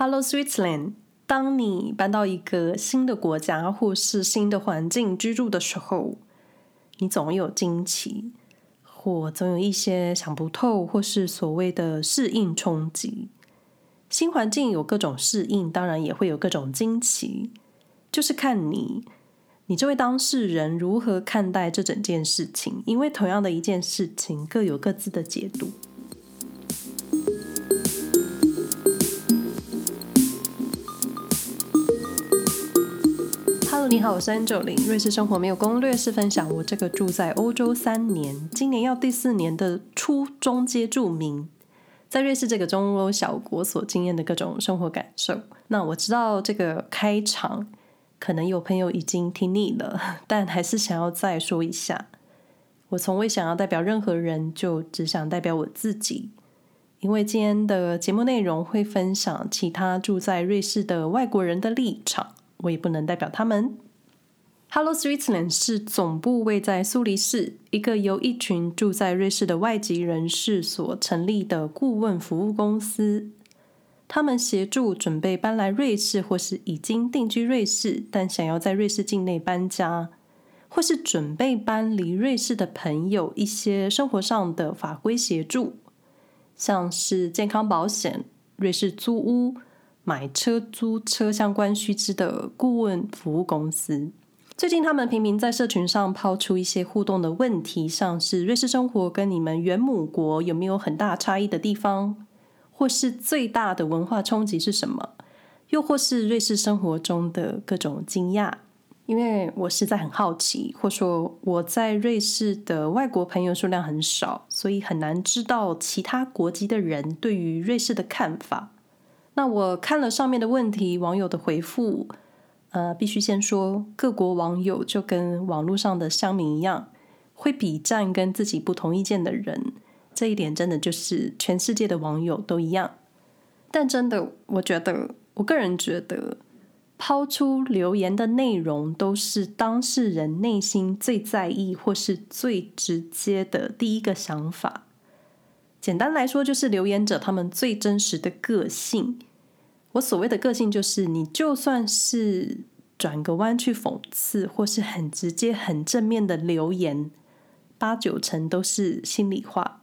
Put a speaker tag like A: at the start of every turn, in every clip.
A: Hello Switzerland，当你搬到一个新的国家或是新的环境居住的时候，你总有惊奇，或总有一些想不透，或是所谓的适应冲击。新环境有各种适应，当然也会有各种惊奇，就是看你，你这位当事人如何看待这整件事情。因为同样的一件事情，各有各自的解读。你好，我是 N90。瑞士生活没有攻略，是分享我这个住在欧洲三年，今年要第四年的初中阶住民，在瑞士这个中欧小国所经验的各种生活感受。那我知道这个开场可能有朋友已经听腻了，但还是想要再说一下。我从未想要代表任何人，就只想代表我自己。因为今天的节目内容会分享其他住在瑞士的外国人的立场。我也不能代表他们。Hello Switzerland 是总部位在苏黎世，一个由一群住在瑞士的外籍人士所成立的顾问服务公司。他们协助准备搬来瑞士或是已经定居瑞士，但想要在瑞士境内搬家，或是准备搬离瑞士的朋友一些生活上的法规协助，像是健康保险、瑞士租屋。买车、租车相关须知的顾问服务公司，最近他们频频在社群上抛出一些互动的问题，像是瑞士生活跟你们原母国有没有很大差异的地方，或是最大的文化冲击是什么，又或是瑞士生活中的各种惊讶。因为我实在很好奇，或说我在瑞士的外国朋友数量很少，所以很难知道其他国籍的人对于瑞士的看法。那我看了上面的问题，网友的回复，呃，必须先说，各国网友就跟网络上的乡民一样，会比战跟自己不同意见的人，这一点真的就是全世界的网友都一样。但真的，我觉得，我个人觉得，抛出留言的内容都是当事人内心最在意或是最直接的第一个想法。简单来说，就是留言者他们最真实的个性。我所谓的个性，就是你就算是转个弯去讽刺，或是很直接、很正面的留言，八九成都是心里话。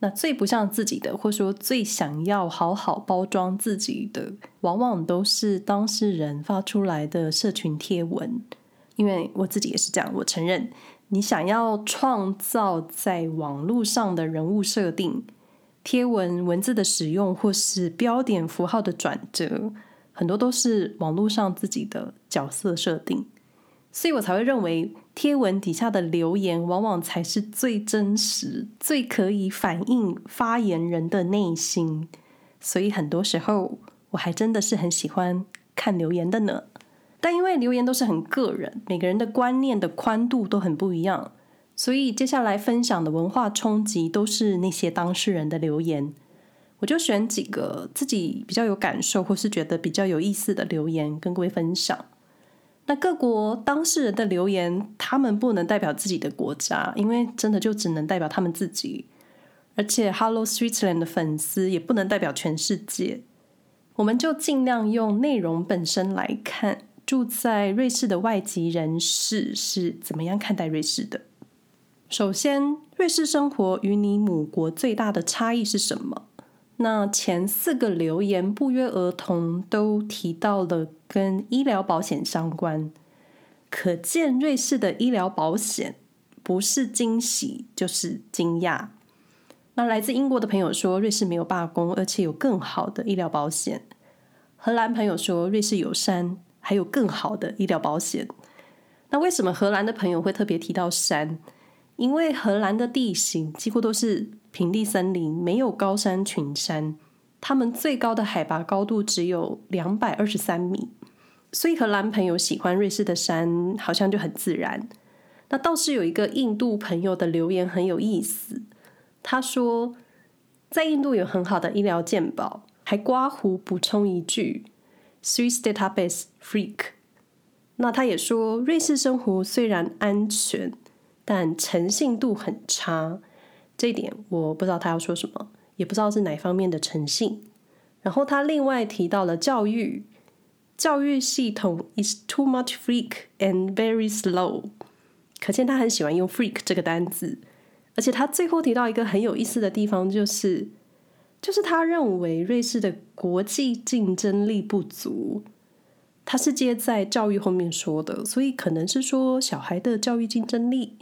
A: 那最不像自己的，或说最想要好好包装自己的，往往都是当事人发出来的社群贴文。因为我自己也是这样，我承认，你想要创造在网络上的人物设定。贴文文字的使用，或是标点符号的转折，很多都是网络上自己的角色设定，所以我才会认为贴文底下的留言，往往才是最真实、最可以反映发言人的内心。所以很多时候，我还真的是很喜欢看留言的呢。但因为留言都是很个人，每个人的观念的宽度都很不一样。所以接下来分享的文化冲击都是那些当事人的留言，我就选几个自己比较有感受或是觉得比较有意思的留言跟各位分享。那各国当事人的留言，他们不能代表自己的国家，因为真的就只能代表他们自己。而且 Hello Switzerland 的粉丝也不能代表全世界。我们就尽量用内容本身来看，住在瑞士的外籍人士是怎么样看待瑞士的。首先，瑞士生活与你母国最大的差异是什么？那前四个留言不约而同都提到了跟医疗保险相关，可见瑞士的医疗保险不是惊喜就是惊讶。那来自英国的朋友说，瑞士没有罢工，而且有更好的医疗保险。荷兰朋友说，瑞士有山，还有更好的医疗保险。那为什么荷兰的朋友会特别提到山？因为荷兰的地形几乎都是平地森林，没有高山群山，他们最高的海拔高度只有两百二十三米，所以荷兰朋友喜欢瑞士的山，好像就很自然。那倒是有一个印度朋友的留言很有意思，他说在印度有很好的医疗健保，还刮胡补充一句 “Swiss database freak”。那他也说瑞士生活虽然安全。但诚信度很差，这一点我不知道他要说什么，也不知道是哪方面的诚信。然后他另外提到了教育，教育系统 is too much freak and very slow，可见他很喜欢用 freak 这个单字。而且他最后提到一个很有意思的地方，就是，就是他认为瑞士的国际竞争力不足。他是接在教育后面说的，所以可能是说小孩的教育竞争力。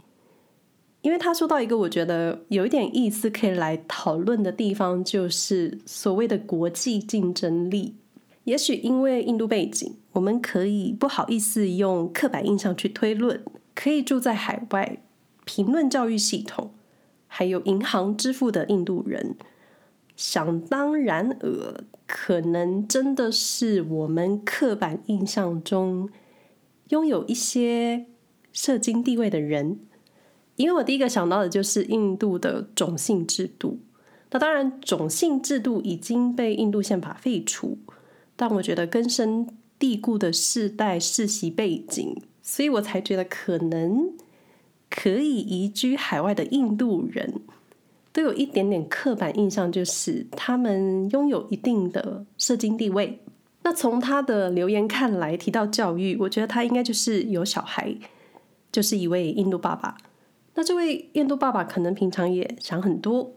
A: 因为他说到一个我觉得有一点意思可以来讨论的地方，就是所谓的国际竞争力。也许因为印度背景，我们可以不好意思用刻板印象去推论，可以住在海外评论教育系统。还有银行支付的印度人，想当然尔，可能真的是我们刻板印象中拥有一些社经地位的人。因为我第一个想到的就是印度的种姓制度。那当然，种姓制度已经被印度宪法废除，但我觉得根深蒂固的世代世袭背景，所以我才觉得可能。可以移居海外的印度人，都有一点点刻板印象，就是他们拥有一定的社经地位。那从他的留言看来，提到教育，我觉得他应该就是有小孩，就是一位印度爸爸。那这位印度爸爸可能平常也想很多，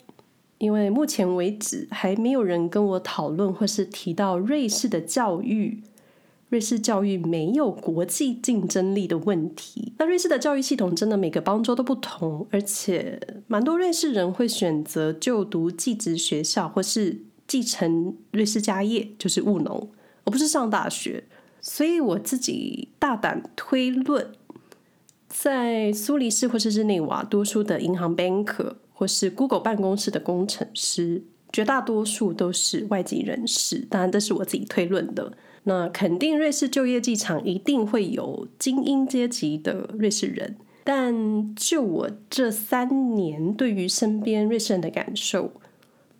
A: 因为目前为止还没有人跟我讨论或是提到瑞士的教育。瑞士教育没有国际竞争力的问题。那瑞士的教育系统真的每个邦州都不同，而且蛮多瑞士人会选择就读寄职学校，或是继承瑞士家业，就是务农，而不是上大学。所以我自己大胆推论，在苏黎世或是日内瓦，多数的银行 banker 或是 Google 办公室的工程师，绝大多数都是外籍人士。当然，这是我自己推论的。那肯定，瑞士就业机场一定会有精英阶级的瑞士人，但就我这三年对于身边瑞士人的感受，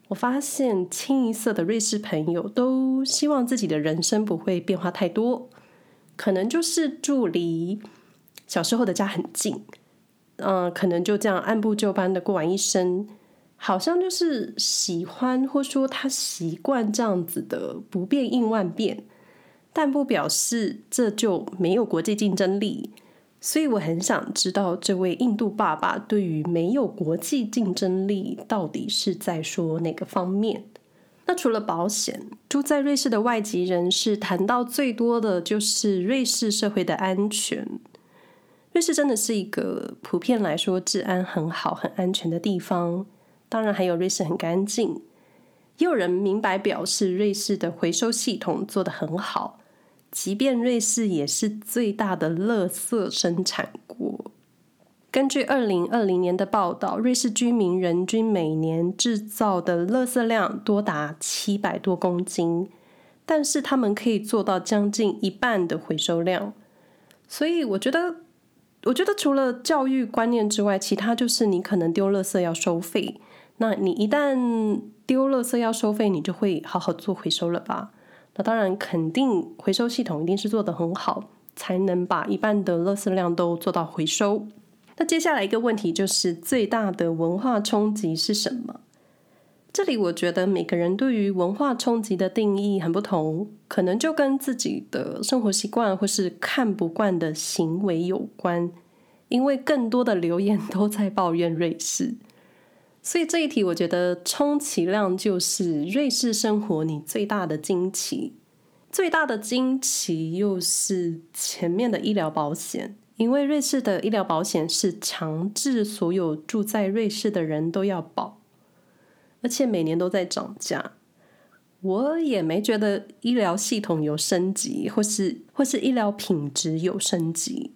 A: 我发现清一色的瑞士朋友都希望自己的人生不会变化太多，可能就是住离小时候的家很近，嗯，可能就这样按部就班的过完一生，好像就是喜欢或说他习惯这样子的不变应万变。但不表示这就没有国际竞争力，所以我很想知道这位印度爸爸对于没有国际竞争力到底是在说哪个方面？那除了保险，住在瑞士的外籍人士谈到最多的就是瑞士社会的安全。瑞士真的是一个普遍来说治安很好、很安全的地方，当然还有瑞士很干净。也有人明白表示，瑞士的回收系统做得很好。即便瑞士也是最大的垃圾生产国，根据二零二零年的报道，瑞士居民人均每年制造的垃圾量多达七百多公斤，但是他们可以做到将近一半的回收量。所以，我觉得，我觉得除了教育观念之外，其他就是你可能丢垃圾要收费。那你一旦丢垃圾要收费，你就会好好做回收了吧？那当然，肯定回收系统一定是做得很好，才能把一半的垃圾量都做到回收。那接下来一个问题就是，最大的文化冲击是什么？这里我觉得每个人对于文化冲击的定义很不同，可能就跟自己的生活习惯或是看不惯的行为有关。因为更多的留言都在抱怨瑞士。所以这一题，我觉得充其量就是瑞士生活你最大的惊奇，最大的惊奇又是前面的医疗保险，因为瑞士的医疗保险是强制所有住在瑞士的人都要保，而且每年都在涨价。我也没觉得医疗系统有升级，或是或是医疗品质有升级。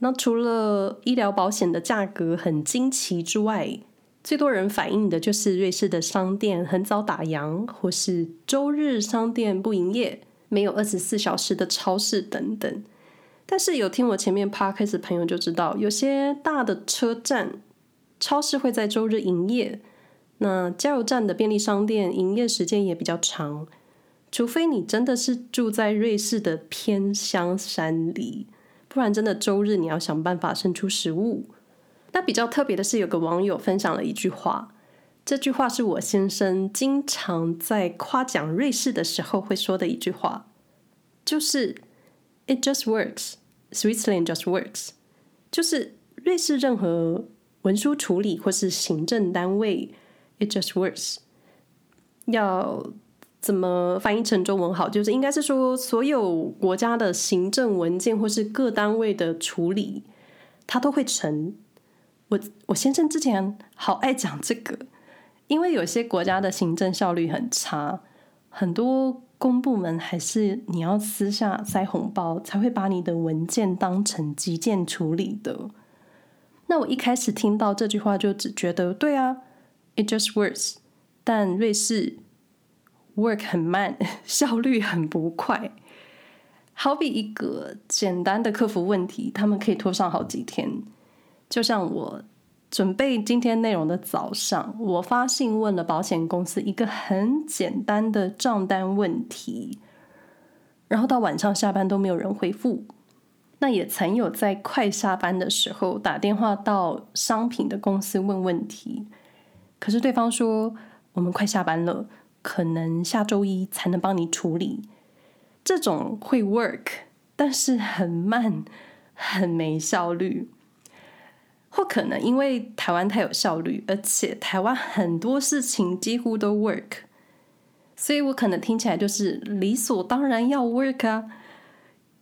A: 那除了医疗保险的价格很惊奇之外，最多人反映的就是瑞士的商店很早打烊，或是周日商店不营业，没有二十四小时的超市等等。但是有听我前面 podcast 朋友就知道，有些大的车站超市会在周日营业，那加油站的便利商店营业时间也比较长，除非你真的是住在瑞士的偏乡山里，不然真的周日你要想办法生出食物。那比较特别的是，有个网友分享了一句话，这句话是我先生经常在夸奖瑞士的时候会说的一句话，就是 “It just works, Switzerland just works”，就是瑞士任何文书处理或是行政单位，“It just works”。要怎么翻译成中文好？就是应该是说，所有国家的行政文件或是各单位的处理，它都会成。我我先生之前好爱讲这个。因为有些国家的行政效率很差，很多公部门还是你要私下塞红包才会把你的文件当成急件处理的。那我一开始听到这句话就只觉得对啊，it just works。但瑞士 work 很慢，效率很不快。好比一个简单的客服问题，他们可以拖上好几天。就像我。准备今天内容的早上，我发信问了保险公司一个很简单的账单问题，然后到晚上下班都没有人回复。那也曾有在快下班的时候打电话到商品的公司问问题，可是对方说我们快下班了，可能下周一才能帮你处理。这种会 work，但是很慢，很没效率。或可能因为台湾太有效率，而且台湾很多事情几乎都 work，所以我可能听起来就是理所当然要 work 啊。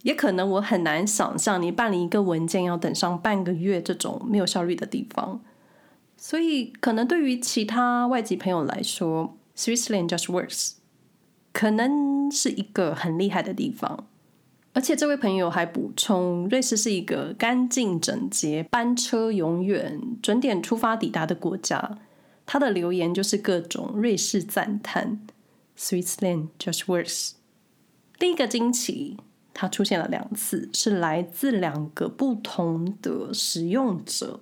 A: 也可能我很难想象你办理一个文件要等上半个月这种没有效率的地方。所以可能对于其他外籍朋友来说，Switzerland just works，可能是一个很厉害的地方。而且这位朋友还补充，瑞士是一个干净整洁、班车永远准点出发抵达的国家。他的留言就是各种瑞士赞叹，Switzerland just works。第一个惊奇，它出现了两次，是来自两个不同的使用者，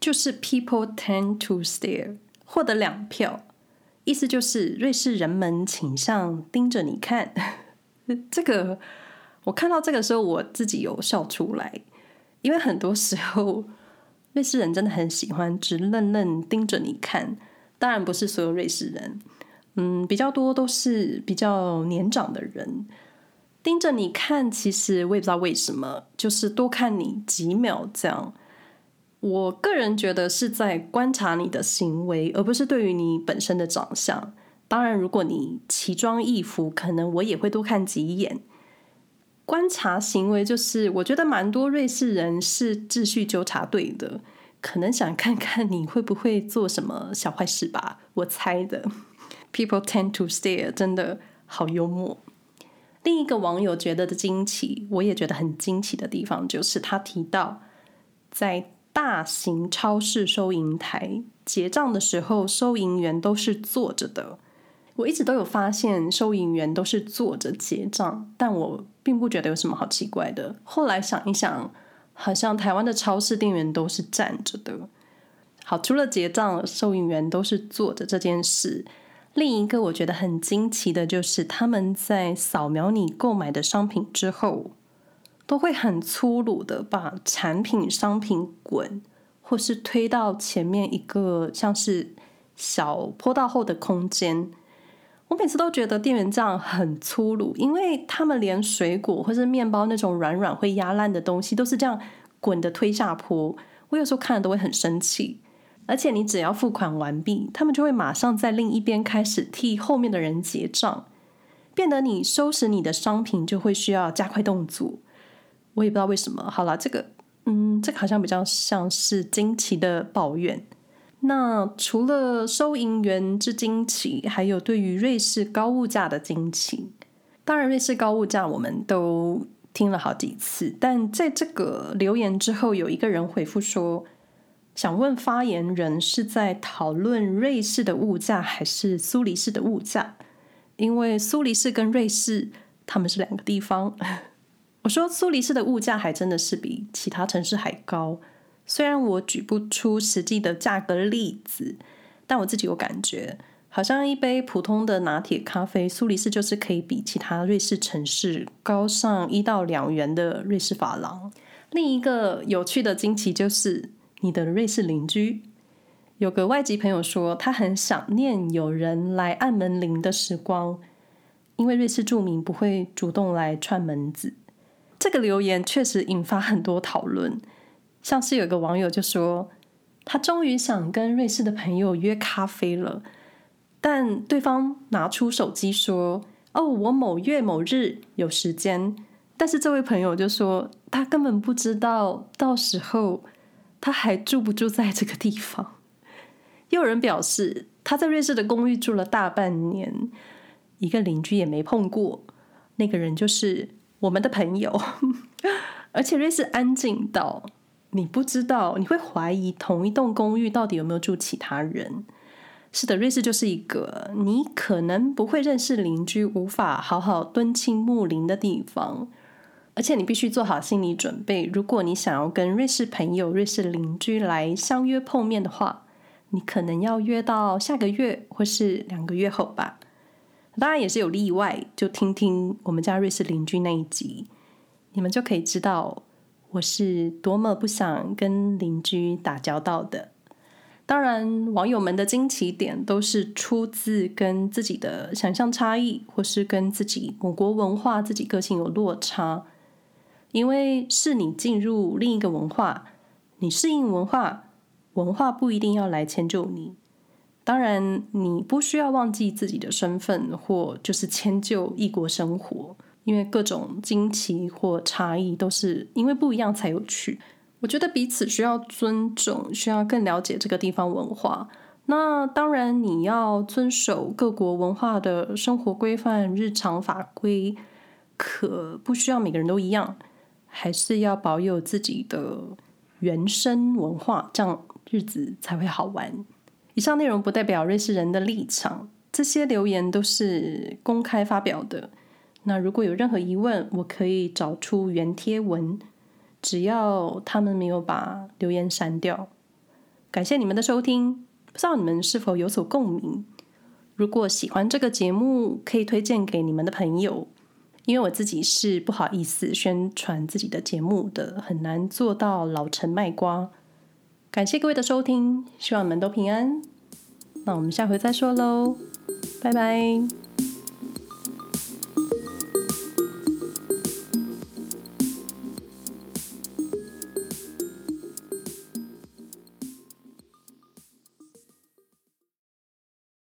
A: 就是 People tend to stare，获得两票，意思就是瑞士人们倾向盯着你看。这个。我看到这个时候，我自己有笑出来，因为很多时候瑞士人真的很喜欢直愣愣盯着你看。当然不是所有瑞士人，嗯，比较多都是比较年长的人盯着你看。其实我也不知道为什么，就是多看你几秒这样。我个人觉得是在观察你的行为，而不是对于你本身的长相。当然，如果你奇装异服，可能我也会多看几眼。观察行为就是，我觉得蛮多瑞士人是秩序纠察队的，可能想看看你会不会做什么小坏事吧，我猜的。People tend to stare，真的好幽默。另一个网友觉得的惊奇，我也觉得很惊奇的地方，就是他提到在大型超市收银台结账的时候，收银员都是坐着的。我一直都有发现收银员都是坐着结账，但我并不觉得有什么好奇怪的。后来想一想，好像台湾的超市店员都是站着的。好，除了结账，收银员都是坐着这件事，另一个我觉得很惊奇的就是他们在扫描你购买的商品之后，都会很粗鲁的把产品商品滚，或是推到前面一个像是小坡道后的空间。我每次都觉得店员这样很粗鲁，因为他们连水果或是面包那种软软会压烂的东西都是这样滚的推下坡。我有时候看了都会很生气。而且你只要付款完毕，他们就会马上在另一边开始替后面的人结账，变得你收拾你的商品就会需要加快动作。我也不知道为什么。好了，这个，嗯，这个好像比较像是惊奇的抱怨。那除了收银员之惊奇，还有对于瑞士高物价的惊奇。当然，瑞士高物价我们都听了好几次，但在这个留言之后，有一个人回复说，想问发言人是在讨论瑞士的物价还是苏黎世的物价？因为苏黎世跟瑞士他们是两个地方。说苏黎世的物价还真的是比其他城市还高。虽然我举不出实际的价格例子，但我自己有感觉，好像一杯普通的拿铁咖啡，苏黎世就是可以比其他瑞士城市高上一到两元的瑞士法郎。另一个有趣的惊奇就是，你的瑞士邻居有个外籍朋友说，他很想念有人来按门铃的时光，因为瑞士住民不会主动来串门子。这个留言确实引发很多讨论，像是有个网友就说，他终于想跟瑞士的朋友约咖啡了，但对方拿出手机说：“哦，我某月某日有时间。”但是这位朋友就说，他根本不知道到时候他还住不住在这个地方。又有人表示，他在瑞士的公寓住了大半年，一个邻居也没碰过。那个人就是我们的朋友，而且瑞士安静到你不知道，你会怀疑同一栋公寓到底有没有住其他人。是的，瑞士就是一个你可能不会认识邻居，无法好好敦亲睦邻的地方。而且你必须做好心理准备，如果你想要跟瑞士朋友、瑞士邻居来相约碰面的话。你可能要约到下个月或是两个月后吧，当然也是有例外，就听听我们家瑞士邻居那一集，你们就可以知道我是多么不想跟邻居打交道的。当然，网友们的惊奇点都是出自跟自己的想象差异，或是跟自己母国文化、自己个性有落差，因为是你进入另一个文化，你适应文化。文化不一定要来迁就你，当然你不需要忘记自己的身份，或就是迁就异国生活，因为各种惊奇或差异都是因为不一样才有趣。我觉得彼此需要尊重，需要更了解这个地方文化。那当然你要遵守各国文化的生活规范、日常法规，可不需要每个人都一样，还是要保有自己的原生文化，这样。日子才会好玩。以上内容不代表瑞士人的立场，这些留言都是公开发表的。那如果有任何疑问，我可以找出原贴文，只要他们没有把留言删掉。感谢你们的收听，不知道你们是否有所共鸣？如果喜欢这个节目，可以推荐给你们的朋友，因为我自己是不好意思宣传自己的节目的，很难做到老陈卖瓜。感谢各位的收听，希望你们都平安。那我们下回再说喽，拜拜。